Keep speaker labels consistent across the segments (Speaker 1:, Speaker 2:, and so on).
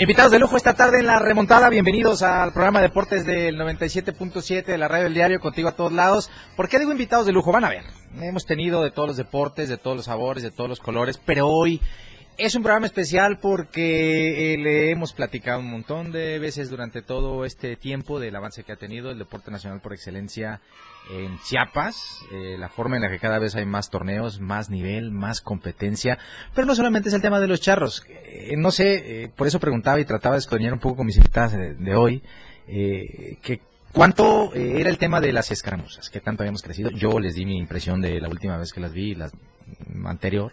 Speaker 1: Invitados de lujo esta tarde en la remontada, bienvenidos al programa Deportes del 97.7 de la radio del diario, contigo a todos lados. ¿Por qué digo invitados de lujo? Van a ver, hemos tenido de todos los deportes, de todos los sabores, de todos los colores, pero hoy es un programa especial porque eh, le hemos platicado un montón de veces durante todo este tiempo del avance que ha tenido el deporte nacional por excelencia en Chiapas, eh, la forma en la que cada vez hay más torneos, más nivel, más competencia, pero no solamente es el tema de los charros, eh, no sé, por eso preguntaba y trataba de escudriñar un poco con mis invitadas de, hoy, que ¿Cuánto era el tema de las escaramuzas? ¿Qué tanto habíamos crecido? Yo les di mi impresión de la última vez que las vi, la anterior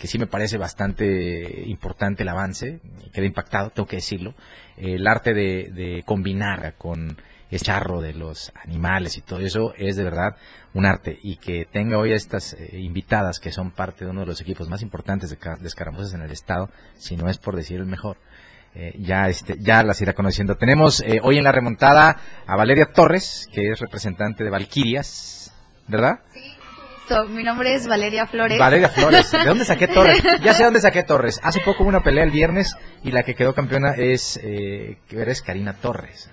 Speaker 1: que sí me parece bastante importante el avance, queda impactado, tengo que decirlo, el arte de, combinar con el charro de los animales y todo eso es de verdad un arte y que tenga hoy a estas eh, invitadas que son parte de uno de los equipos más importantes de, de escaramuzas en el estado, si no es por decir el mejor. Eh, ya este ya las irá conociendo. Tenemos eh, hoy en la remontada a Valeria Torres, que es representante de Valquirias, ¿verdad?
Speaker 2: Sí. Mi nombre es Valeria Flores.
Speaker 1: Valeria Flores. ¿De dónde saqué Torres? Ya sé dónde saqué Torres. Hace poco hubo una pelea el viernes y la que quedó campeona es, eh, eres Karina Torres.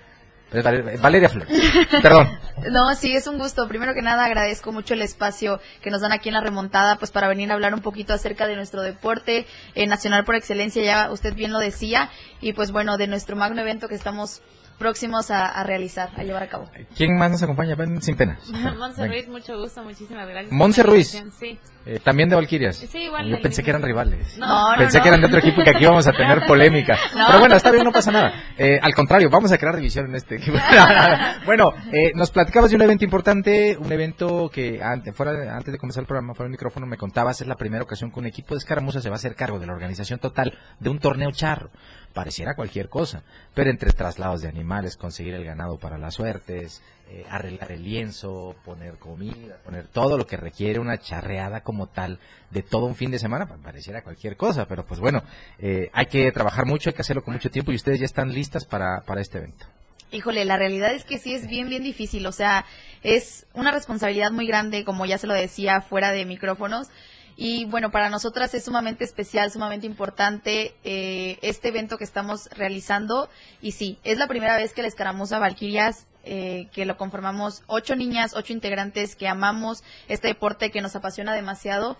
Speaker 1: Valeria Flores. Perdón.
Speaker 2: No, sí, es un gusto. Primero que nada, agradezco mucho el espacio que nos dan aquí en la remontada, pues para venir a hablar un poquito acerca de nuestro deporte eh, nacional por excelencia, ya usted bien lo decía, y pues bueno, de nuestro magno evento que estamos próximos a, realizar, a llevar a cabo.
Speaker 1: ¿Quién más nos acompaña? sin pena.
Speaker 3: Monse Ruiz, mucho gusto, muchísimas gracias.
Speaker 1: Monse Ruiz. Sí. Eh, también de Valquirias.
Speaker 3: Sí, igual.
Speaker 1: Yo pensé que eran rivales. No, Pensé que eran de otro equipo y que aquí íbamos a tener polémica. Pero bueno, está bien, no pasa nada. Eh, al contrario, vamos a crear división en este equipo. bueno, eh, nos platicabas de un evento importante, un evento que antes, fuera, antes de comenzar el programa, fuera el micrófono, me contabas, es la primera ocasión que un equipo de escaramuza se va a hacer cargo de la organización total de un torneo charro pareciera cualquier cosa, pero entre traslados de animales, conseguir el ganado para las suertes, eh, arreglar el lienzo, poner comida, poner todo lo que requiere una charreada como tal de todo un fin de semana, pareciera cualquier cosa, pero pues bueno, eh, hay que trabajar mucho, hay que hacerlo con mucho tiempo y ustedes ya están listas para, para este evento.
Speaker 2: Híjole, la realidad es que sí es bien, bien difícil, o sea, es una responsabilidad muy grande, como ya se lo decía fuera de micrófonos, y bueno, para nosotras es sumamente especial, sumamente importante eh, este evento que estamos realizando. Y sí, es la primera vez que la escaramuza Valquirias, eh, que lo conformamos ocho niñas, ocho integrantes que amamos este deporte que nos apasiona demasiado.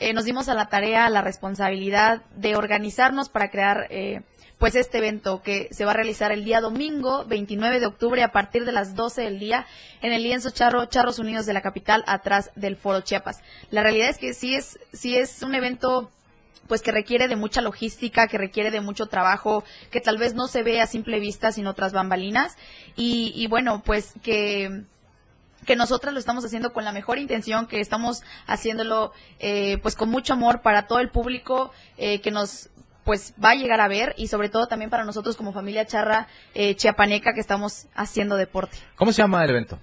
Speaker 2: Eh, nos dimos a la tarea, a la responsabilidad de organizarnos para crear eh, pues este evento que se va a realizar el día domingo 29 de octubre a partir de las 12 del día en el lienzo Charro Charros Unidos de la capital atrás del Foro Chiapas. La realidad es que sí es sí es un evento pues que requiere de mucha logística, que requiere de mucho trabajo, que tal vez no se ve a simple vista sino tras bambalinas y, bueno pues que que nosotras lo estamos haciendo con la mejor intención, que estamos haciéndolo eh, pues con mucho amor para todo el público eh, que nos pues va a llegar a ver y sobre todo también para nosotros como familia charra eh, chiapaneca que estamos haciendo deporte.
Speaker 1: ¿Cómo se llama el evento?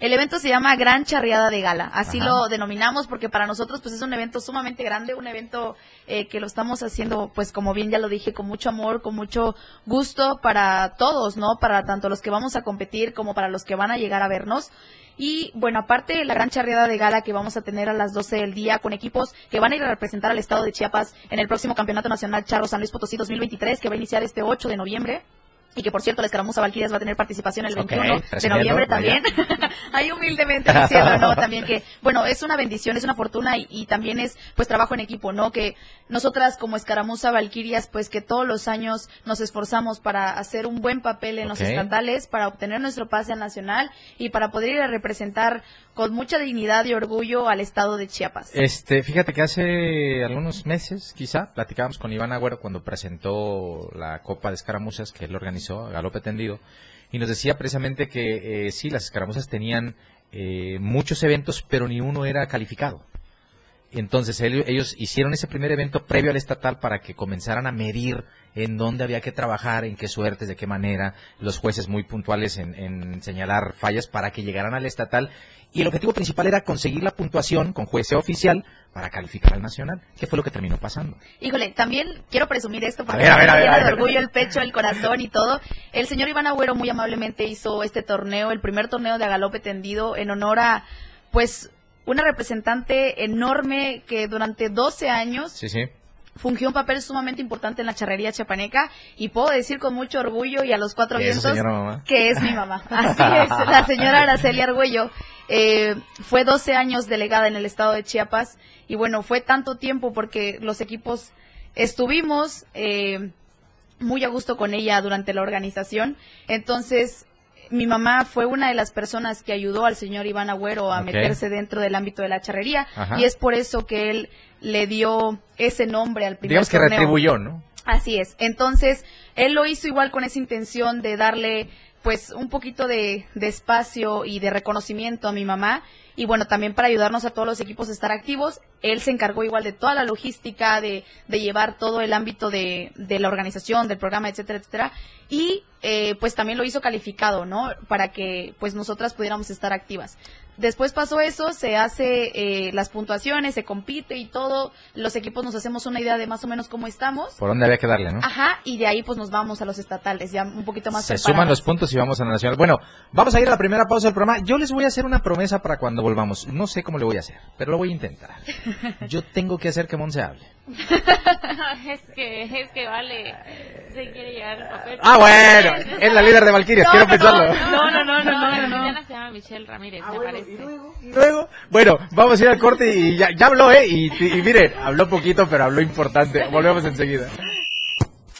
Speaker 2: El evento se llama Gran Charreada de Gala, así lo denominamos porque para nosotros pues es un evento sumamente grande, un evento eh, que lo estamos haciendo pues como bien ya lo dije, con mucho amor, con mucho gusto para todos, ¿no? Para tanto los que vamos a competir como para los que van a llegar a vernos. Y bueno, aparte la gran charreada de gala que vamos a tener a las 12 del día con equipos que van a ir a representar al estado de Chiapas en el próximo Campeonato Nacional Charro San Luis Potosí 2023 que va a iniciar este 8 de noviembre y que por cierto la escaramuza Valquirias va a tener participación el 21 de noviembre también. Ahí humildemente diciendo, ¿no? También que, bueno, es una bendición, es una fortuna y, también es, pues, trabajo en equipo, ¿no? Que nosotras como escaramuza Valquirias, pues, que todos los años nos esforzamos para hacer un buen papel en los estatales, para obtener nuestro pase nacional y para poder ir a representar con mucha dignidad y orgullo al estado de Chiapas.
Speaker 1: Este, fíjate que hace algunos meses, quizá, platicábamos con Iván Agüero cuando presentó la Copa de Escaramuzas que él organizó, Galope Tendido, y nos decía precisamente que eh, sí, las escaramuzas tenían eh, muchos eventos, pero ni uno era calificado. Entonces ellos hicieron ese primer evento previo al estatal para que comenzaran a medir en dónde había que trabajar, en qué suertes, de qué manera, los jueces muy puntuales en, señalar fallas para que llegaran al estatal. Y el objetivo principal era conseguir la puntuación con juez oficial para calificar al nacional. ¿Qué fue lo que terminó pasando?
Speaker 2: Híjole, también quiero presumir esto porque me llena de orgullo el pecho, el corazón y todo. El señor Iván Agüero muy amablemente hizo este torneo, el primer torneo de agalope tendido en honor a, pues, una representante enorme que durante 12 años
Speaker 1: sí, sí.
Speaker 2: Fungió un papel sumamente importante en la charrería chapaneca y puedo decir con mucho orgullo y a los cuatro vientos que es mi mamá. Así es, la señora Araceli Argüello eh, fue 12 años delegada en el estado de Chiapas y bueno, fue tanto tiempo porque los equipos estuvimos... Eh, muy a gusto con ella durante la organización. Entonces, mi mamá fue una de las personas que ayudó al señor Iván Agüero a meterse dentro del ámbito de la charrería y es por eso que él le dio ese nombre al primer
Speaker 1: Digamos que retribuyó, ¿no?
Speaker 2: Así es. Entonces, él lo hizo igual con esa intención de darle pues un poquito de, espacio y de reconocimiento a mi mamá y bueno, también para ayudarnos a todos los equipos a estar activos. Él se encargó igual de toda la logística, de, de llevar todo el ámbito de, de, la organización, del programa, etcétera, etcétera. Y eh, pues también lo hizo calificado, ¿no? Para que pues nosotras pudiéramos estar activas. Después pasó eso, se hace eh, las puntuaciones, se compite y todo. Los equipos nos hacemos una idea de más o menos cómo estamos.
Speaker 1: Por dónde había que darle, ¿no?
Speaker 2: Ajá, y de ahí pues nos vamos a los estatales, ya un poquito más
Speaker 1: Se suman los puntos y vamos a la nacional. Bueno, vamos a ir a la primera pausa del programa. Yo les voy a hacer una promesa para cuando volvamos. No sé cómo le voy a hacer, pero lo voy a intentar. Yo tengo que hacer que Mon se hable.
Speaker 3: es que, es que vale, se quiere llevar el papel.
Speaker 1: Ah, bueno, es la líder de Valkyrias, quiero pensarlo.
Speaker 3: No, no, no, no, no, no. no. se llama Michelle Ramírez, me parece.
Speaker 1: ¿Y luego? Bueno, vamos a ir al corte y ya, ya habló, ¿eh? Y, y, mire, habló poquito, pero habló importante. Volvemos enseguida.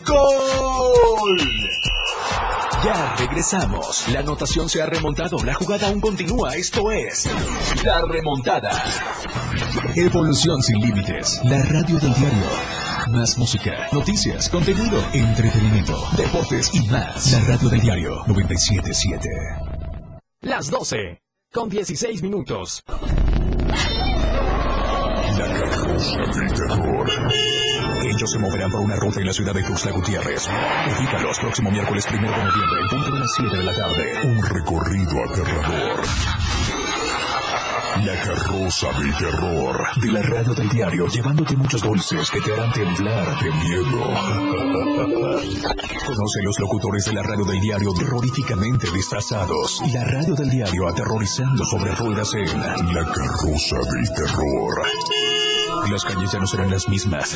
Speaker 4: ¡Gol! Ya regresamos. La anotación se ha remontado. La jugada aún continúa. Esto es La Remontada. Evolución sin límites. La radio del diario. Más música, noticias, contenido, entretenimiento, deportes y más. La radio del diario 977.
Speaker 5: Las 12 con 16 minutos.
Speaker 4: La carroza del terror. Ellos se moverán por una ruta en la ciudad de Tuxtla Gutiérrez. los próximo miércoles 1 de noviembre, en punto de las 7 de la tarde. Un recorrido aterrador. La carroza del terror de la radio del diario, llevándote muchos dulces que te harán temblar de miedo. Conoce los locutores de la radio del diario terroríficamente disfrazados. La radio del diario aterrorizando sobre ruedas en La carroza del terror. Las calles ya no serán las mismas.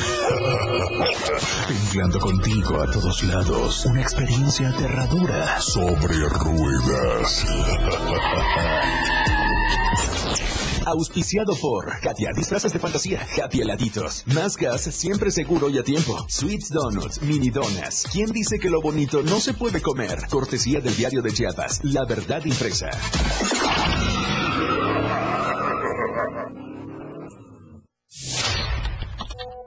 Speaker 4: Temblando contigo a todos lados. Una experiencia aterradora sobre ruedas. Auspiciado por Katia, disfrazas de fantasía, Happy heladitos. Más gas, siempre seguro y a tiempo. Sweets Donuts, mini donas. ¿Quién dice que lo bonito no se puede comer? Cortesía del diario de Chiapas, La Verdad Impresa.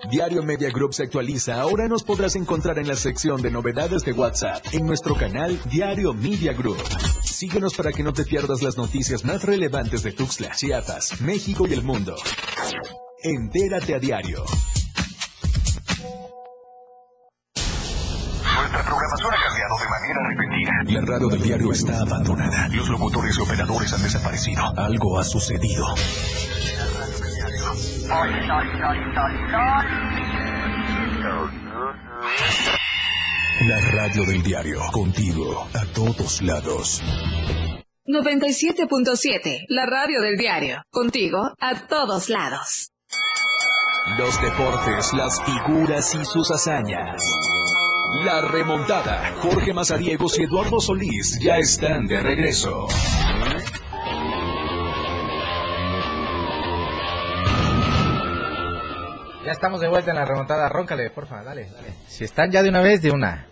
Speaker 4: Diario Media Group se actualiza. Ahora nos podrás encontrar en la sección de novedades de WhatsApp en nuestro canal Diario Media Group. Síguenos para que no te pierdas las noticias más relevantes de Tuxtla, Chiapas, México y el mundo. Entérate a diario. Nuestra programación ha cambiado de manera repentina. La radio del diario está abandonada. Los locutores y operadores han desaparecido. Algo ha sucedido. La radio del diario, contigo, a todos lados.
Speaker 6: 97.7, la radio del diario, contigo, a todos lados.
Speaker 4: Los deportes, las figuras y sus hazañas. La remontada. Jorge Mazariegos y Eduardo Solís ya están de regreso.
Speaker 1: Ya estamos de vuelta en la remontada. Róncale, porfa, dale, dale. Si están ya de una vez, de una.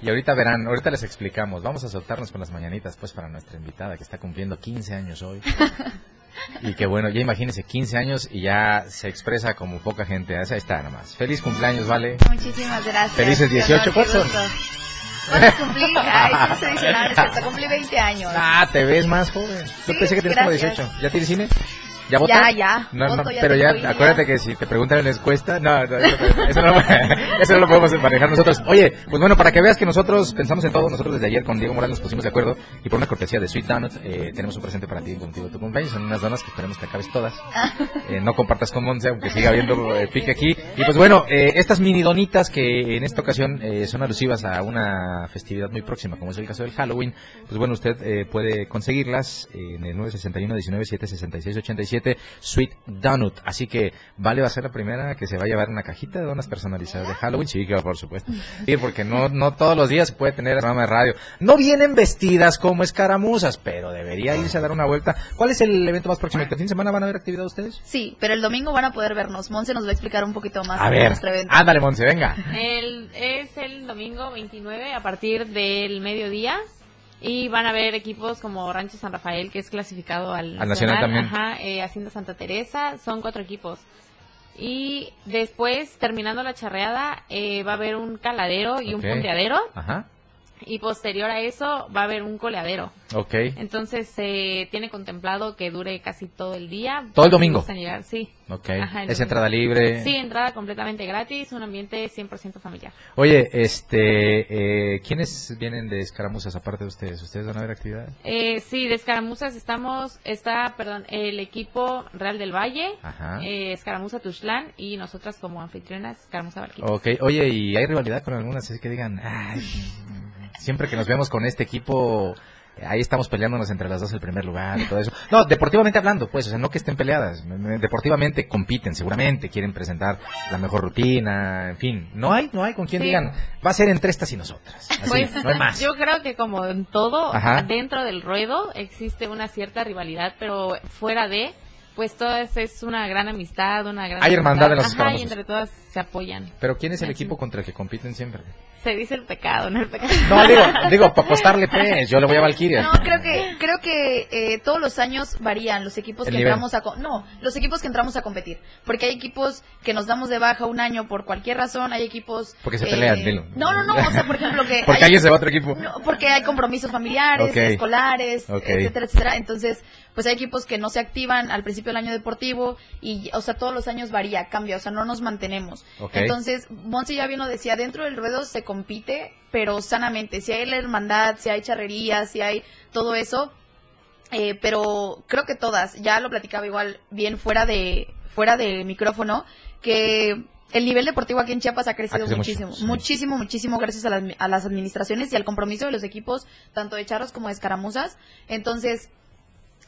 Speaker 1: Y ahorita verán, ahorita les explicamos. Vamos a soltarnos con las mañanitas, pues, para nuestra invitada que está cumpliendo 15 años hoy. y que bueno, ya imagínense, 15 años y ya se expresa como poca gente. Ahí está nomás. Feliz cumpleaños, ¿vale?
Speaker 2: Muchísimas gracias.
Speaker 1: Felices 18, ¿cuántos
Speaker 2: cumplí? Ay, es cumplí 20 años.
Speaker 1: Ah, te ves más joven. Yo pensé que tenías como 18. ¿Ya tienes cine? ¿Ya votas?
Speaker 2: Ya, ya.
Speaker 1: No, no,
Speaker 2: ya
Speaker 1: pero ya, acuérdate
Speaker 2: ya.
Speaker 1: que si te preguntan en la encuesta, no, no, eso, no, eso no lo podemos manejar nosotros. Oye, pues bueno, para que veas que nosotros pensamos en todo, nosotros desde ayer con Diego Morales nos pusimos de acuerdo y por una cortesía de Sweet Donut eh, tenemos un presente para ti contigo tu cumpleaños. Son unas donas que esperemos que acabes todas. Eh, no compartas con Monse, aunque siga habiendo eh, pique aquí. Y pues bueno, eh, estas mini donitas que en esta ocasión eh, son alusivas a una festividad muy próxima, como es el caso del Halloween, pues bueno, usted puede conseguirlas en el 961 19 7 66 87 Sweet Donut. Así que Vale va a ser la primera que se va a llevar una cajita de donas personalizadas de Halloween. Sí, por supuesto. Sí, porque no, no todos los días se puede tener el programa de radio. No vienen vestidas como escaramuzas, pero debería irse a dar una vuelta. ¿Cuál es el evento más próximo? ¿Este fin de semana van a haber actividad ustedes?
Speaker 2: Sí, pero el domingo van a poder vernos. Monse nos va a explicar un poquito más
Speaker 1: A ver,
Speaker 2: nuestro evento.
Speaker 1: ándale, Monse, venga.
Speaker 3: El, es el domingo 29 a partir del mediodía. Y van a haber equipos como Rancho San Rafael, que es clasificado al,
Speaker 1: Al nacional también.
Speaker 3: Ajá, eh, Hacienda Santa Teresa, son cuatro equipos. Y después, terminando la charreada, eh, va a haber un caladero y un punteadero.
Speaker 1: Ajá,
Speaker 3: Y posterior a eso, va a haber un coleadero.
Speaker 1: ok.
Speaker 3: Entonces, se tiene contemplado que dure casi todo el día.
Speaker 1: ¿Todo el domingo?
Speaker 3: Gustan llegar, sí.
Speaker 1: Ok,
Speaker 3: Ajá,
Speaker 1: es entrada libre.
Speaker 3: Sí, entrada completamente gratis, un ambiente 100% familiar.
Speaker 1: Oye, este, eh, ¿quiénes vienen de escaramuzas aparte de ustedes? ¿Ustedes van a ver actividades?
Speaker 3: Eh, sí, de Escaramuzas estamos, está, perdón, el equipo Real del Valle,
Speaker 1: Ajá.
Speaker 3: eh, Escaramuza Tuxtlán y nosotras como anfitrionas Escaramuza Barquita.
Speaker 1: Ok, oye, ¿y hay rivalidad con algunas? Así que digan, "Ay, siempre que nos vemos con este equipo, ahí estamos peleándonos entre las dos el primer lugar y todo eso. No, deportivamente hablando, pues, o sea, no que estén peleadas. Deportivamente compiten, seguramente, quieren presentar la mejor rutina, en fin. No hay, no hay con quien
Speaker 3: Sí.
Speaker 1: digan, va a ser entre estas y nosotras. Así,
Speaker 3: Pues
Speaker 1: no hay más.
Speaker 3: yo creo que como en todo,
Speaker 1: Ajá.
Speaker 3: dentro del ruedo existe una cierta rivalidad, pero fuera de, pues todas es una gran amistad, una gran...
Speaker 1: Hay hermandad en los
Speaker 3: Ajá, y entre todas se apoyan.
Speaker 1: Pero ¿quién es el equipo contra el que compiten siempre?
Speaker 3: Se dice el pecado, no el pecado.
Speaker 1: No, digo, digo, para apostarle, pues, yo le voy a Valkyria.
Speaker 2: No, creo que creo que eh, todos los años varían los equipos
Speaker 1: El
Speaker 2: que
Speaker 1: nivel.
Speaker 2: entramos a no los equipos que entramos a competir porque hay equipos que nos damos de baja un año por cualquier razón hay equipos
Speaker 1: Porque se
Speaker 2: eh,
Speaker 1: pelean, dilo.
Speaker 2: no no no o sea por ejemplo que
Speaker 1: Porque
Speaker 2: hay-
Speaker 1: alguien se va a otro equipo.
Speaker 2: no, porque hay compromisos familiares escolares etcétera etcétera entonces pues hay equipos que no se activan al principio del año deportivo y o sea todos los años varía cambia o sea no nos mantenemos Entonces Monsi ya bien lo decía dentro del ruedo se compite pero sanamente si hay la hermandad si hay charrería si hay todo eso eh, pero creo que todas, ya lo platicaba igual bien fuera de fuera de micrófono, que el nivel deportivo aquí en Chiapas ha crecido muchísimo,
Speaker 1: mucho, sí.
Speaker 2: muchísimo, muchísimo gracias a las, a las administraciones y al compromiso de los equipos, tanto de charros como de escaramuzas. Entonces,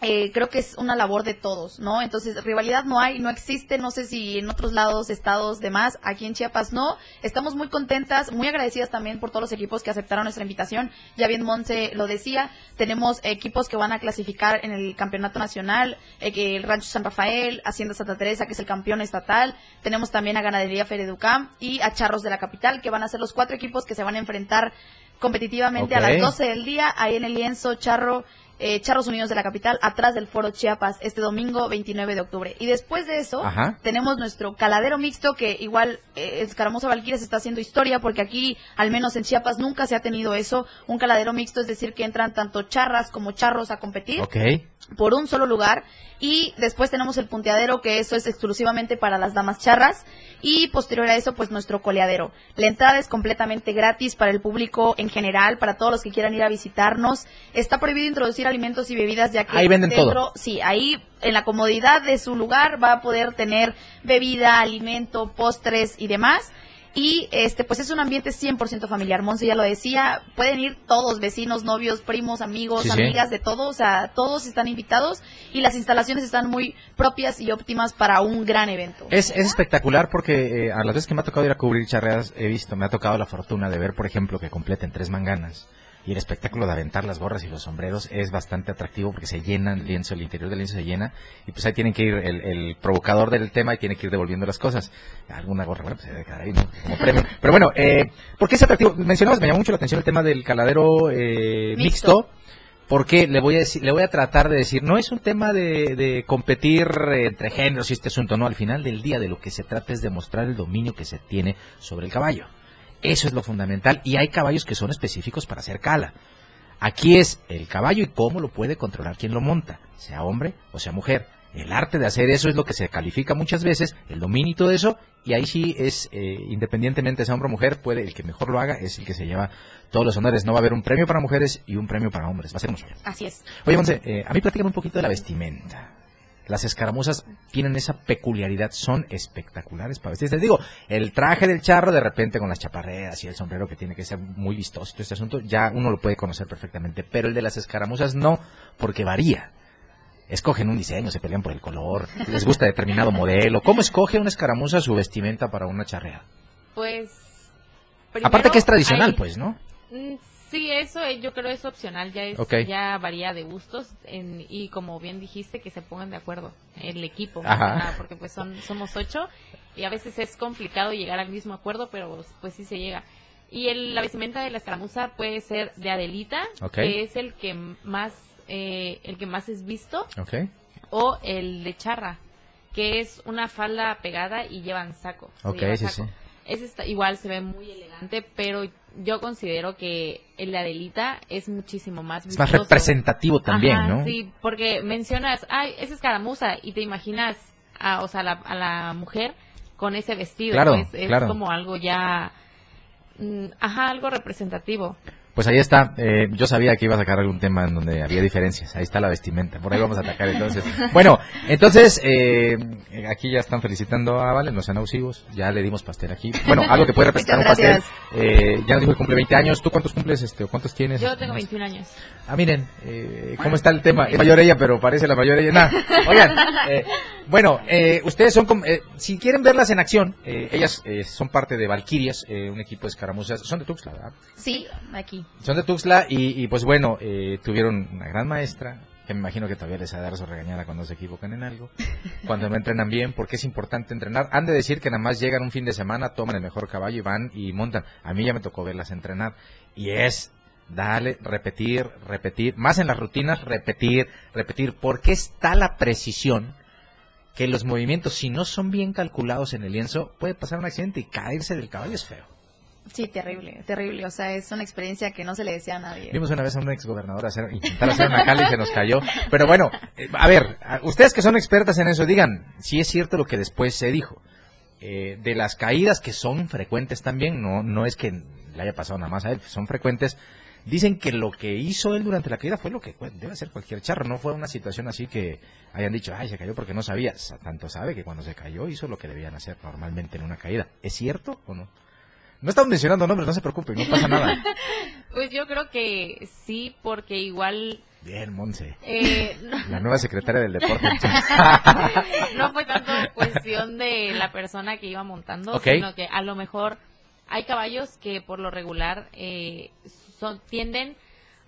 Speaker 2: eh, creo que es una labor de todos, ¿no? Entonces, rivalidad no hay, no existe, no sé si en otros lados, estados, demás, aquí en Chiapas no. Estamos muy contentas, muy agradecidas también por todos los equipos que aceptaron nuestra invitación. Ya bien Monse lo decía, tenemos equipos que van a clasificar en el campeonato nacional, eh, el Rancho San Rafael, Hacienda Santa Teresa, que es el campeón estatal. Tenemos también a Ganadería Fereducam y a Charros de la Capital, que van a ser los cuatro equipos que se van a enfrentar competitivamente a las 12 del día, ahí en el lienzo Charro eh, Charros Unidos de la capital, atrás del Foro Chiapas, este domingo 29 de octubre. Y después de eso,
Speaker 1: Ajá.
Speaker 2: tenemos nuestro caladero mixto, que igual eh, Escaramuza está haciendo historia, porque aquí, al menos en Chiapas, nunca se ha tenido eso. Un caladero mixto es decir que entran tanto charras como charros a competir por un solo lugar. Y después tenemos el punteadero, que eso es exclusivamente para las damas charras. Y posterior a eso, pues nuestro coleadero. La entrada es completamente gratis para el público en general, para todos los que quieran ir a visitarnos. Está prohibido introducir alimentos y bebidas, ya que
Speaker 1: Ahí venden
Speaker 2: dentro,
Speaker 1: todo.
Speaker 2: sí, ahí en la comodidad de su lugar va a poder tener bebida, alimento, postres y demás. Y este, pues es un ambiente 100% familiar. Monse ya lo decía, pueden ir todos, vecinos, novios, primos, amigos,
Speaker 1: Sí, sí.
Speaker 2: amigas, de todo, o sea, todos están invitados y las instalaciones están muy propias y óptimas para un gran evento.
Speaker 1: Es, es espectacular porque eh, a las veces que me ha tocado ir a cubrir charreadas, he visto, me ha tocado la fortuna de ver, por ejemplo, que completen tres manganas. Y el espectáculo de aventar las gorras y los sombreros es bastante atractivo porque se llena el lienzo, el interior del lienzo se llena. Y pues ahí tienen que ir el, el provocador del tema y tiene que ir devolviendo las cosas. Alguna gorra, bueno, pues se debe quedar ahí, ¿no? Como premio. Pero bueno, eh, ¿por qué es atractivo? Mencionabas, me llamó mucho la atención el tema del caladero eh,
Speaker 2: Mixto.
Speaker 1: mixto. Porque le voy a decir, le voy a tratar de decir, no es un tema de, de competir entre géneros y este asunto, no, al final del día de lo que se trata es demostrar el dominio que se tiene sobre el caballo. Eso es lo fundamental y hay caballos que son específicos para hacer cala. Aquí es el caballo y cómo lo puede controlar quien lo monta, sea hombre o sea mujer. El arte de hacer eso es lo que se califica muchas veces, el dominio y todo eso, y ahí sí es, eh, independientemente sea hombre o mujer, puede, el que mejor lo haga es el que se lleva todos los honores. No va a haber un premio para mujeres y un premio para hombres, va a ser un solo.
Speaker 2: Así es.
Speaker 1: Oye, Monse, eh, a mí platícame un poquito de la vestimenta. Las escaramuzas tienen esa peculiaridad, son espectaculares para vestir. Te digo, el traje del charro de repente con las chaparreras y el sombrero que tiene que ser muy vistoso, este asunto, ya uno lo puede conocer perfectamente. Pero el de las escaramuzas no, porque varía. Escogen un diseño, se pelean por el color, les gusta determinado modelo. ¿Cómo escoge una escaramuza su vestimenta para una charreada?
Speaker 3: Pues.
Speaker 1: Aparte que es tradicional,
Speaker 3: hay-
Speaker 1: pues, ¿no?
Speaker 3: Sí, eso eh, yo creo es opcional, ya es, ya varía de gustos en- y como bien dijiste que se pongan de acuerdo el equipo,
Speaker 1: Ajá.
Speaker 3: porque pues son somos ocho y a veces es complicado llegar al mismo acuerdo, pero pues sí se llega. Y el, la vestimenta de la escaramuza puede ser de Adelita, que es el que más eh, el que más es visto,
Speaker 1: Ok.
Speaker 3: o el de charra, que es una falda pegada y llevan saco.
Speaker 1: Ok, sí,
Speaker 3: saco.
Speaker 1: sí.
Speaker 3: Ese está, igual se ve muy elegante, pero yo considero que el de Adelita es muchísimo más
Speaker 1: Es más representativo también,
Speaker 3: Ajá,
Speaker 1: ¿no?
Speaker 3: Sí, porque mencionas, ay, esa escaramuza, y te imaginas a, o sea, la- a la mujer con ese vestido.
Speaker 1: Claro,
Speaker 3: pues, es
Speaker 1: claro.
Speaker 3: como algo ya, mm, ajá, algo representativo.
Speaker 1: Pues ahí está. Eh, yo sabía que iba a sacar algún tema en donde había diferencias. Ahí está la vestimenta. Por ahí vamos a atacar entonces. Bueno, entonces, eh, aquí ya están felicitando a Vale, no sean abusivos. Ya le dimos pastel aquí. Bueno, algo que puede representar un pastel. Eh, ya nos dijo que cumple 20 años. ¿Tú cuántos cumples este, o cuántos tienes?
Speaker 3: Yo tengo
Speaker 1: más?
Speaker 3: 21 años.
Speaker 1: Ah, miren, eh, ¿cómo está el tema? Es mayor ella, pero parece la mayor ella. Nah. Oigan, eh, bueno, eh, ustedes son, eh, si quieren verlas en acción, eh, ellas eh, son parte de Valquirias, eh, un equipo de escaramuzas. Son de Tuxtla, ¿verdad?
Speaker 2: Sí, aquí.
Speaker 1: Son de Tuxtla y, y, pues bueno, eh, tuvieron una gran maestra, que me imagino que todavía les ha de dar su regañada cuando se equivocan en algo, cuando no entrenan bien, porque es importante entrenar. Han de decir que nada más llegan un fin de semana, toman el mejor caballo y van y montan. A mí ya me tocó verlas entrenar y es darle, repetir, repetir, más en las rutinas, repetir, repetir, porque está la precisión que los movimientos, si no son bien calculados en el lienzo, puede pasar un accidente y caerse del caballo es feo.
Speaker 2: Sí, terrible, terrible. O sea, es una experiencia que no se le desea a nadie.
Speaker 1: Vimos una vez a un ex gobernador hacer, intentar hacer una cala y se nos cayó. Pero bueno, eh, a ver, ustedes que son expertas en eso, digan si es cierto lo que después se dijo. Eh, de las caídas que son frecuentes también, no, no es que le haya pasado nada más a él, son frecuentes. Dicen que lo que hizo él durante la caída fue lo que debe ser cualquier charro, no fue una situación así que hayan dicho, ay, se cayó porque no sabía. Sa- Tanto sabe que cuando se cayó hizo lo que debían hacer normalmente en una caída. ¿Es cierto o no? No estamos mencionando nombres, no se preocupen, no pasa nada.
Speaker 3: Pues yo creo que sí, porque igual
Speaker 1: Bien, Monse.
Speaker 3: eh, no,
Speaker 1: La nueva secretaria del deporte.
Speaker 3: no fue tanto cuestión de la persona que iba montando,
Speaker 1: Ok.
Speaker 3: sino que a lo mejor hay caballos que por lo regular eh, son, tienden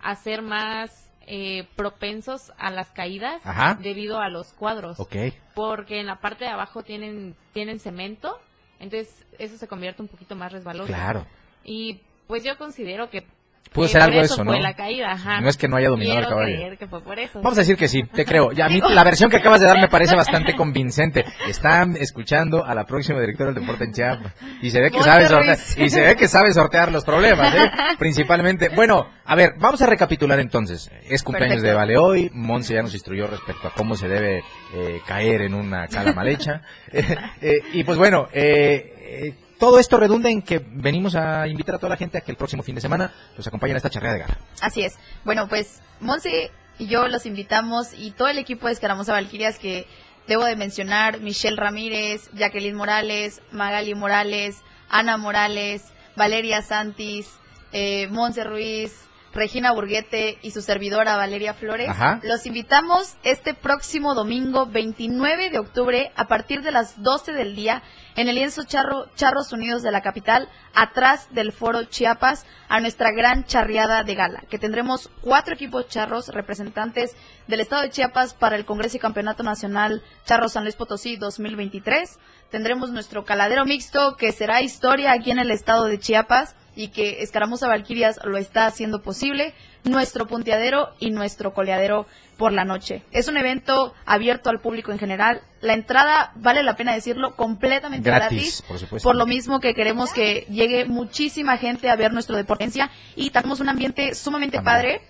Speaker 3: a ser más eh, propensos a las caídas
Speaker 1: Ajá.
Speaker 3: debido a los cuadros.
Speaker 1: ok.
Speaker 3: Porque en la parte de abajo tienen, tienen cemento, entonces eso se convierte un poquito más resbaloso.
Speaker 1: Claro.
Speaker 3: Y pues yo considero que
Speaker 1: Pudo ser algo de
Speaker 3: eso
Speaker 1: ¿no?
Speaker 3: la caída, ajá.
Speaker 1: No es que no haya dominado
Speaker 3: Quiero
Speaker 1: el caballo.
Speaker 3: creer que fue por eso.
Speaker 1: Vamos a decir que sí, te creo. Ya, a mí la versión que acabas de dar me parece bastante convincente. Están escuchando a la próxima directora del deporte en Chiapas y se ve que sabe sortear y se ve que sabe sortear los problemas, ¿eh? principalmente. Bueno, a ver, vamos a recapitular entonces. Es cumpleaños
Speaker 2: Perfecto.
Speaker 1: de Vale hoy. Monse ya nos instruyó respecto a cómo se debe eh, caer en una cala mal hecha. Eh, eh, y pues bueno, eh, eh, todo esto redunda en que venimos a invitar a toda la gente a que el próximo fin de semana los acompañen a esta charreada de gala.
Speaker 2: Así es. Bueno, pues Monse y yo los invitamos y todo el equipo de Escaramuza Valquirias que debo de mencionar, Michelle Ramírez, Jacqueline Morales, Magali Morales, Ana Morales, Valeria Santis, eh, Monse Ruiz, Regina Burguete y su servidora Valeria Flores.
Speaker 1: Ajá.
Speaker 2: Los invitamos este próximo domingo 29 de octubre a partir de las 12 del día en el lienzo Charro, Charros Unidos de la capital, atrás del foro Chiapas, a nuestra gran charreada de gala, que tendremos cuatro equipos charros representantes del estado de Chiapas para el Congreso y Campeonato Nacional Charro San Luis Potosí 2023. Tendremos nuestro caladero mixto, que será historia aquí en el estado de Chiapas y que Escaramuza Valquirias lo está haciendo posible, nuestro punteadero y nuestro coleadero por la noche. Es un evento abierto al público en general. La entrada, vale la pena decirlo, completamente
Speaker 1: Gratis,
Speaker 2: gratis.
Speaker 1: por
Speaker 2: lo mismo que queremos que llegue muchísima gente a ver nuestro deportencia y tenemos un ambiente sumamente padre.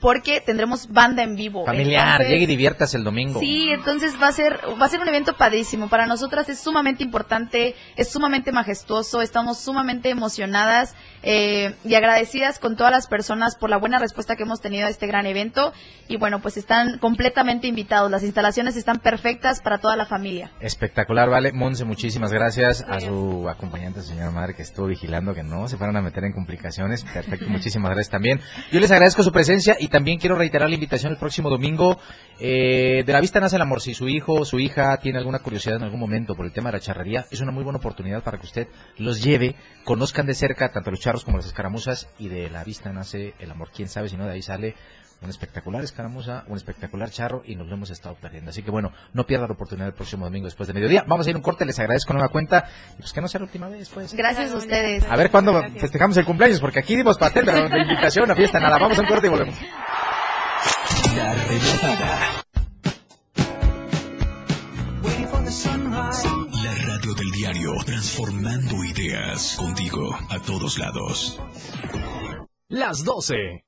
Speaker 2: Porque tendremos banda en vivo.
Speaker 1: Familiar, llegue y diviértase el domingo.
Speaker 2: Sí, entonces va a ser va a ser un evento padrísimo. Para nosotras es sumamente importante, es sumamente majestuoso, estamos sumamente emocionadas eh, y agradecidas con todas las personas por la buena respuesta que hemos tenido a este gran evento. Y bueno, pues están completamente invitados. Las instalaciones están perfectas para toda la familia.
Speaker 1: Espectacular, vale. Monse, muchísimas gracias a su acompañante, señora madre, que estuvo vigilando que no se fueran a meter en complicaciones. Perfecto, muchísimas gracias también. Yo les agradezco su presencia y también quiero reiterar la invitación el próximo domingo. Eh, de la vista nace el amor. Si su hijo o su hija tiene alguna curiosidad en algún momento por el tema de la charrería, es una muy buena oportunidad para que usted los lleve, conozcan de cerca tanto los charros como las escaramuzas y de la vista nace el amor. Quién sabe si no de ahí sale un espectacular escaramuza, un espectacular charro y nos lo hemos estado perdiendo. Así que bueno, no pierda la oportunidad el próximo domingo después de mediodía. Vamos a ir a un corte, les agradezco nueva cuenta y pues que no sea la última vez, pues.
Speaker 2: Gracias a ustedes.
Speaker 1: A ver cuándo festejamos el cumpleaños, porque aquí dimos pero de invitación a fiesta, nada. Vamos a un corte y volvemos.
Speaker 4: La. La radio del diario, transformando ideas contigo a todos lados.
Speaker 5: Las 12.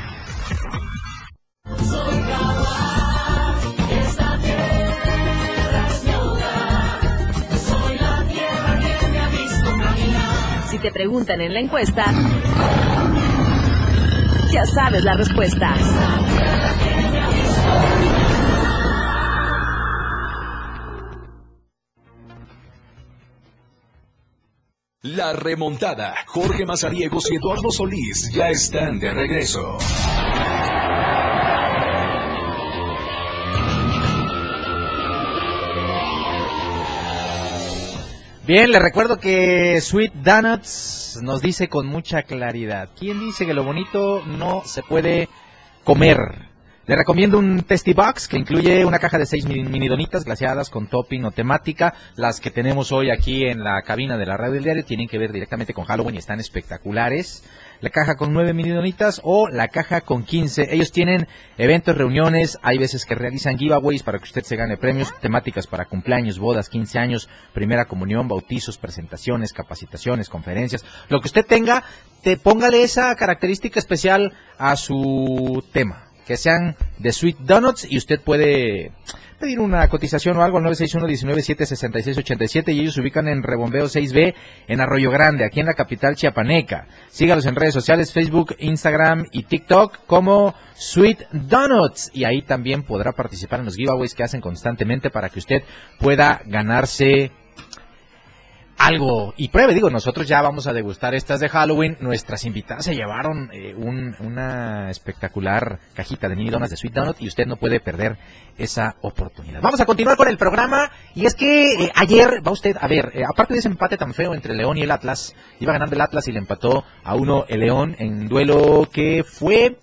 Speaker 6: Te preguntan en la encuesta, ya sabes la respuesta.
Speaker 4: La remontada. Jorge Mazariegos y Eduardo Solís ya están de regreso.
Speaker 1: Bien, le recuerdo que Sweet Donuts nos dice con mucha claridad. ¿Quién dice que lo bonito no se puede comer? Le recomiendo un Testy Box que incluye una caja de seis mini, mini donitas glaseadas con topping o temática. Las que tenemos hoy aquí en la cabina de la radio del diario tienen que ver directamente con Halloween y están espectaculares. La caja con nueve mini donitas o la caja con 15. Ellos tienen eventos, reuniones, hay veces que realizan giveaways para que usted se gane premios, temáticas para cumpleaños, bodas, 15 años, primera comunión, bautizos, presentaciones, capacitaciones, conferencias. Lo que usted tenga, te póngale esa característica especial a su tema que sean de Sweet Donuts y usted puede pedir una cotización o algo al 961-197-6687 y ellos se ubican en Rebombeo 6B en Arroyo Grande, aquí en la capital chiapaneca. Sígalos en redes sociales, Facebook, Instagram y TikTok como Sweet Donuts y ahí también podrá participar en los giveaways que hacen constantemente para que usted pueda ganarse algo y pruebe, digo, nosotros ya vamos a degustar estas de Halloween. Nuestras invitadas se llevaron eh, un- una espectacular cajita de mini donas de Sweet Donut y usted no puede perder esa oportunidad. Vamos a continuar con el programa y es que eh, ayer, va usted a ver, eh, aparte de ese empate tan feo entre León y el Atlas, iba ganando el Atlas y le empató a uno el León en duelo que fue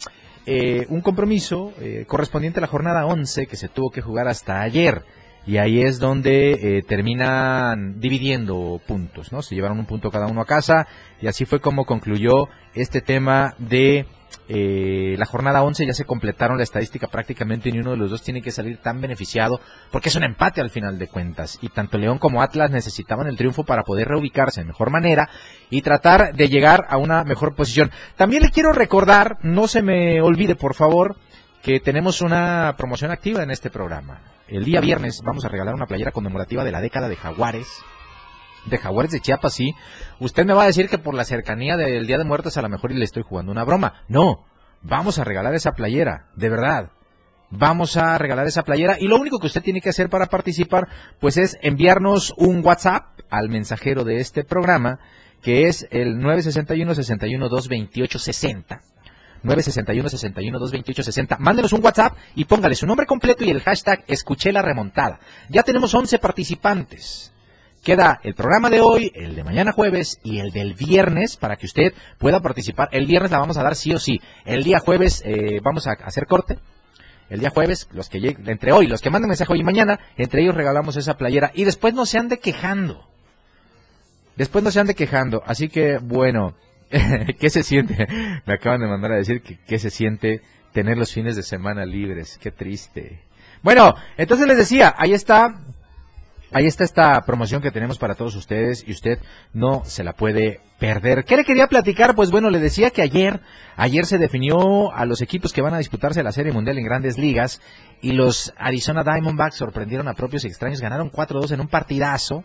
Speaker 1: eh, un compromiso correspondiente a la jornada 11 que se tuvo que jugar hasta ayer. Y ahí es donde eh, terminan dividiendo puntos, ¿no? Se llevaron un punto cada uno a casa y así fue como concluyó este tema de eh, la jornada 11. Ya se completaron la estadística prácticamente ni uno de los dos tiene que salir tan beneficiado porque es un empate al final de cuentas. Y tanto León como Atlas necesitaban el triunfo para poder reubicarse de mejor manera y tratar de llegar a una mejor posición. También le quiero recordar, no se me olvide por favor, que tenemos una promoción activa en este programa. El día viernes vamos a regalar una playera conmemorativa de la década de Jaguares. De Jaguares de Chiapas, sí. Usted me va a decir que por la cercanía del Día de Muertos a lo mejor le estoy jugando una broma. No, vamos a regalar esa playera, de verdad. Vamos a regalar esa playera y lo único que usted tiene que hacer para participar pues es enviarnos un WhatsApp al mensajero de este programa que es el 961 61 228 60. 961-61-228-60. Mándenos un WhatsApp y póngale su nombre completo y el hashtag escuché la remontada. Ya tenemos 11 participantes Queda el programa de hoy, el de mañana jueves y el del viernes para que usted pueda participar. El viernes la vamos a dar sí o sí. El día jueves eh, vamos a hacer corte. El día jueves, los que lleguen, entre hoy, los que manden mensaje hoy y mañana, entre ellos regalamos esa playera y después no se ande quejando. Después no se ande quejando. Así que, bueno, ¿qué se siente? Me acaban de mandar a decir que qué se siente tener los fines de semana libres. Qué triste. Bueno, entonces les decía, ahí está Ahí está esta promoción que tenemos para todos ustedes y usted no se la puede perder. ¿Qué le quería platicar? Pues bueno, le decía que ayer, ayer se definió a los equipos que van a disputarse la Serie Mundial en grandes ligas y los Arizona Diamondbacks sorprendieron a propios extraños, ganaron 4-2 en un partidazo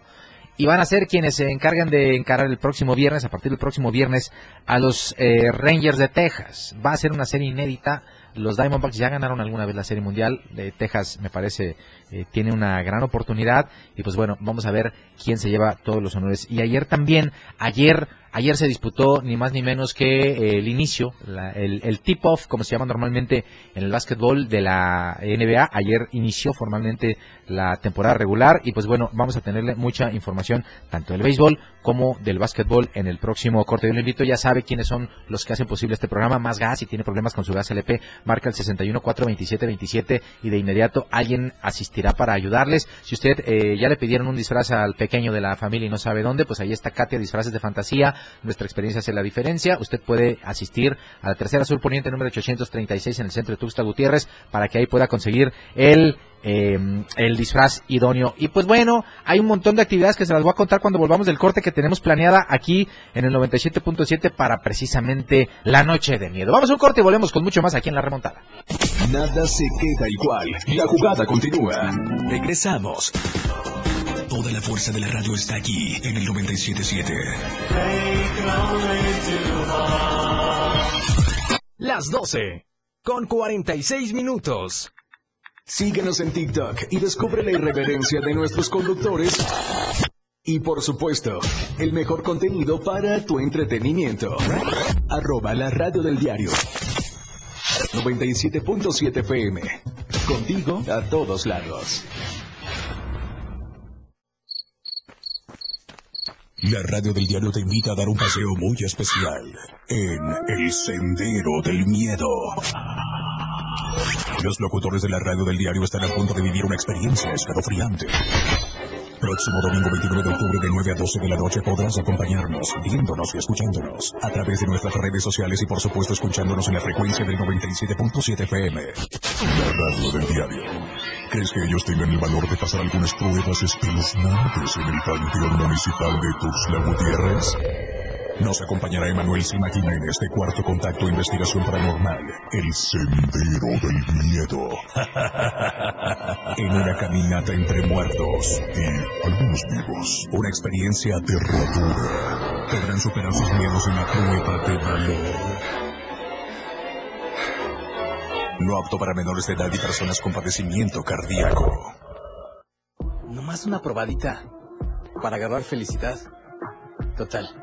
Speaker 1: y van a ser quienes se encargan de encarar el próximo viernes, a partir del próximo viernes, a los eh, Rangers de Texas. Va a ser una serie inédita. Los Diamondbacks ya ganaron alguna vez la Serie Mundial. de Texas, me parece, eh, tiene una gran oportunidad y pues bueno, vamos a ver quién se lleva todos los honores. Y ayer también, ayer Ayer se disputó ni más ni menos que eh, el inicio, el, tip-off, como se llama normalmente en el básquetbol de la NBA. Ayer inició formalmente la temporada regular y pues bueno, vamos a tenerle mucha información tanto del béisbol como del básquetbol en el próximo corte. Yo le invito, ya sabe quiénes son los que hacen posible este programa. Más gas, si tiene problemas con su gas LP, marca el 61 427 y de inmediato alguien asistirá para ayudarles. Si usted eh, ya le pidieron un disfraz al pequeño de la familia y no sabe dónde, pues ahí está Katia Disfraces de Fantasía nuestra experiencia hace la diferencia. Usted puede asistir a la tercera sur poniente número 836 en el centro de Tuxtla Gutiérrez para que ahí pueda conseguir el em, el disfraz idóneo. Y pues bueno, hay un montón de actividades que se las voy a contar cuando volvamos del corte que tenemos planeada aquí en el 97.7 para precisamente la noche de miedo. Vamos a un corte y volvemos con mucho más aquí en la remontada.
Speaker 4: Nada se queda igual. La jugada continúa. Regresamos. Toda la fuerza de la radio está aquí en el 977.
Speaker 5: Las 12 con 46 minutos.
Speaker 4: Síguenos en TikTok y descubre la irreverencia de nuestros conductores. Y por supuesto, el mejor contenido para tu entretenimiento. Arroba la radio del diario. 97.7 FM. Contigo a todos lados. La radio del diario te invita a dar un paseo muy especial en El Sendero del Miedo. Los locutores de la radio del diario están a punto de vivir una experiencia escalofriante. Próximo domingo 29 de octubre de 9 a 12 de la noche podrás acompañarnos, viéndonos y escuchándonos a través de nuestras redes sociales y por supuesto escuchándonos en la frecuencia del 97.7 FM. La radio del diario. ¿Crees que ellos tengan el valor de pasar algunas pruebas espeluznantes en el panteón municipal de Tuxtla Gutiérrez? Nos acompañará Emanuel Simagina en este cuarto contacto investigación paranormal, el sendero del miedo. en una caminata entre muertos y algunos vivos. Una experiencia aterradora. Podrán superar sus miedos en la prueba de valor. No apto para menores de edad y personas con padecimiento cardíaco.
Speaker 7: Nomás una probadita. Para agarrar felicidad. Total.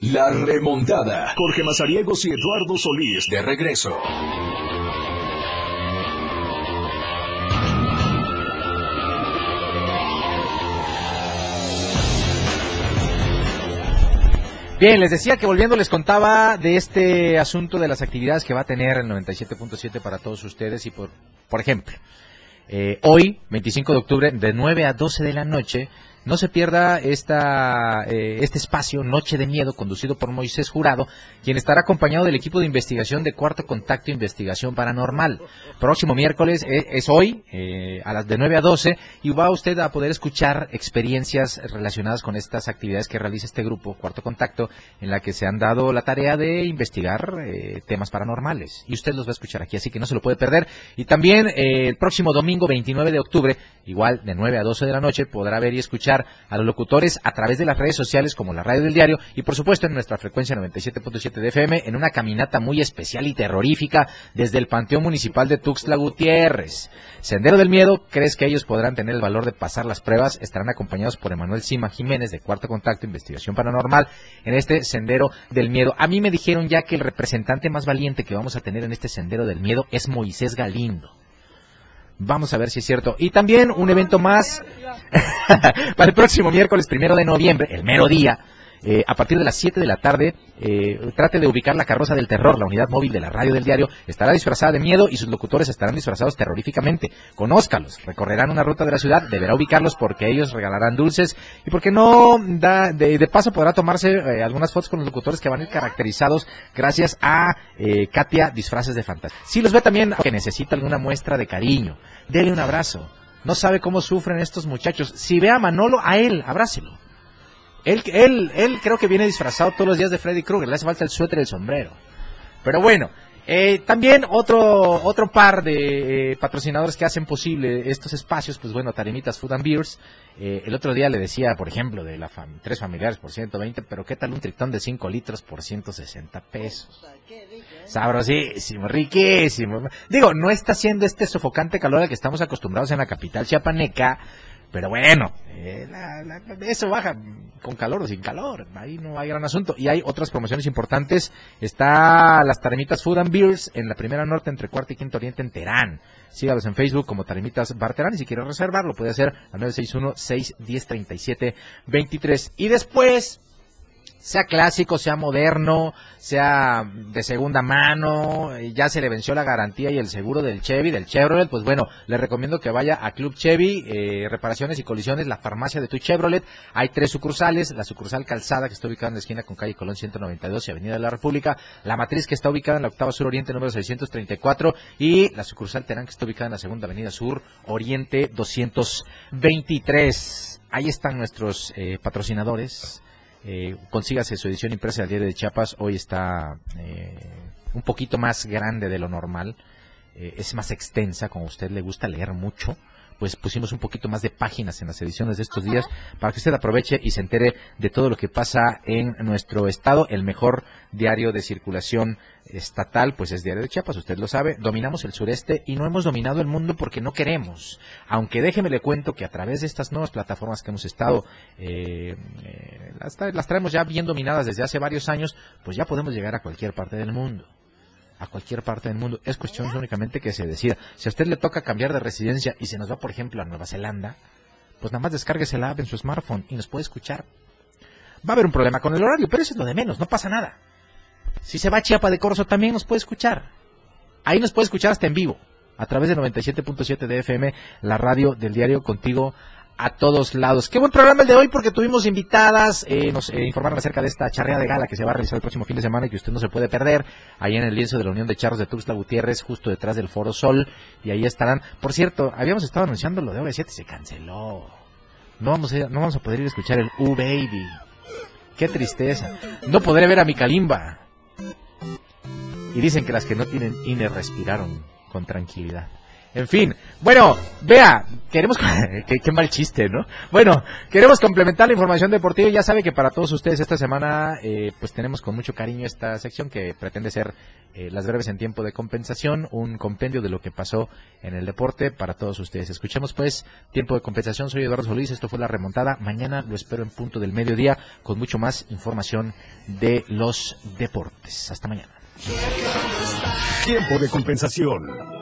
Speaker 4: La remontada. Jorge Mazariegos y Eduardo Solís de regreso.
Speaker 1: Bien, les decía que volviendo les contaba de este asunto de las actividades que va a tener el 97.7 para todos ustedes y por, por ejemplo, eh, hoy, 25 de octubre, de 9 a 12 de la noche, no se pierda esta, eh, este espacio, Noche de Miedo, conducido por Moisés Jurado, quien estará acompañado del equipo de investigación de Cuarto Contacto Investigación Paranormal. Próximo miércoles eh, es hoy, eh, a las de 9 a 12, y va usted a poder escuchar experiencias relacionadas con estas actividades que realiza este grupo, Cuarto Contacto, en la que se han dado la tarea de investigar temas paranormales. Y usted los va a escuchar aquí, así que no se lo puede perder. Y también el próximo domingo 29 de octubre, igual de 9 a 12 de la noche, podrá ver y escuchar a los locutores a través de las redes sociales como la radio del diario y por supuesto en nuestra frecuencia 97.7 de FM en una caminata muy especial y terrorífica desde el Panteón Municipal de Tuxtla Gutiérrez. Sendero del Miedo, ¿crees que ellos podrán tener el valor de pasar las pruebas? Estarán acompañados por Emanuel Sima Jiménez de Cuarto Contacto Investigación Paranormal en este Sendero del Miedo. A mí me dijeron ya que el representante más valiente que vamos a tener en este Sendero del Miedo es Moisés Galindo. Vamos a ver si es cierto. Y también un evento más para el próximo miércoles primero de noviembre, el mero día. Eh, a partir de las 7 de la tarde, eh, trate de ubicar la carroza del terror, la unidad móvil de la radio del diario, estará disfrazada de miedo y sus locutores estarán disfrazados terroríficamente. Conózcalos, recorrerán una ruta de la ciudad, deberá ubicarlos porque ellos regalarán dulces y porque no da, de, de paso podrá tomarse eh, algunas fotos con los locutores que van a ir caracterizados gracias a eh, Katia Disfraces de Fantasía. Si los ve también que necesita alguna muestra de cariño, dele un abrazo. No sabe cómo sufren estos muchachos. Si ve a Manolo, a él, abrácelo. Él, él, él creo que viene disfrazado todos los días de Freddy Krueger. Le hace falta el suéter y el sombrero. Pero bueno, eh, también otro, otro par de eh, patrocinadores que hacen posible estos espacios, pues bueno, Tarimitas Food and Beers. Eh, el otro día le decía, por ejemplo, de la fam tres familiares por 120, pero ¿qué tal un tritón de 5 litros por 160 pesos? Sabrosísimo, riquísimo. Digo, no está siendo este sofocante calor al que estamos acostumbrados en la capital chiapaneca, pero bueno, eh, la- eso baja con calor o sin calor, ahí no hay gran asunto. Y hay otras promociones importantes. Está las Taremitas Food and Beers en la primera norte entre cuarto y quinto oriente en Terán. Sígalos en Facebook como Taremitas Bar Terán y si quiere reservar lo puede hacer al 961-610-3723. Y después, sea clásico, sea moderno, sea de segunda mano, ya se le venció la garantía y el seguro del Chevy, del Chevrolet, pues bueno, le recomiendo que vaya a Club Chevy, eh, reparaciones y colisiones, la farmacia de tu Chevrolet. Hay tres sucursales, la sucursal Calzada que está ubicada en la esquina con calle Colón 192 y Avenida de la República, la matriz que está ubicada en la octava sur oriente número 634 y la sucursal Terán que está ubicada en la segunda avenida sur oriente 223. Ahí están nuestros eh, patrocinadores. Eh, consígase su edición impresa del diario de Chiapas. Hoy está eh, un poquito más grande de lo normal. Eh, es más extensa, como a usted le gusta leer mucho. Pues pusimos un poquito más de páginas en las ediciones de estos días para que usted aproveche y se entere de todo lo que pasa en nuestro estado. El mejor diario de circulación estatal, pues es Diario de Chiapas, usted lo sabe. Dominamos el sureste y no hemos dominado el mundo porque no queremos. Aunque déjeme le cuento que a través de estas nuevas plataformas que hemos estado, eh, eh, las, las traemos ya bien dominadas desde hace varios años, pues ya podemos llegar a cualquier parte del mundo. A cualquier parte del mundo. Es cuestión únicamente que se decida. Si a usted le toca cambiar de residencia y se nos va, por ejemplo, a Nueva Zelanda, pues nada más descárguese la app en su smartphone y nos puede escuchar. Va a haber un problema con el horario, pero eso es lo de menos, no pasa nada. Si se va a Chiapa de Corzo también nos puede escuchar. Ahí nos puede escuchar hasta en vivo, a través de 97.7 de FM, la radio del diario contigo a todos lados. Qué buen programa el de hoy porque tuvimos invitadas, eh, nos eh, informaron acerca de esta charrea de gala que se va a realizar el próximo fin de semana y que usted no se puede perder, ahí en el lienzo de la Unión de Charros de Tuxtla Gutiérrez, justo detrás del Foro Sol, y ahí estarán. Por cierto, habíamos estado anunciando lo de hora 7 se canceló. No vamos, a, no vamos a poder ir a escuchar el U Baby. Qué tristeza. No podré ver a mi Kalimba. Y dicen que las que no tienen INE respiraron con tranquilidad. En fin, bueno, vea, queremos... qué, qué mal chiste, ¿no? Bueno, queremos complementar la información deportiva. y Ya sabe que para todos ustedes esta semana, eh, pues tenemos con mucho cariño esta sección que pretende ser eh, las breves en tiempo de compensación, un compendio de lo que pasó en el deporte para todos ustedes. Escuchemos pues tiempo de compensación. Soy Eduardo Solís, esto fue la remontada. Mañana lo espero en punto del mediodía con mucho más información de los deportes. Hasta mañana.
Speaker 4: Tiempo de compensación.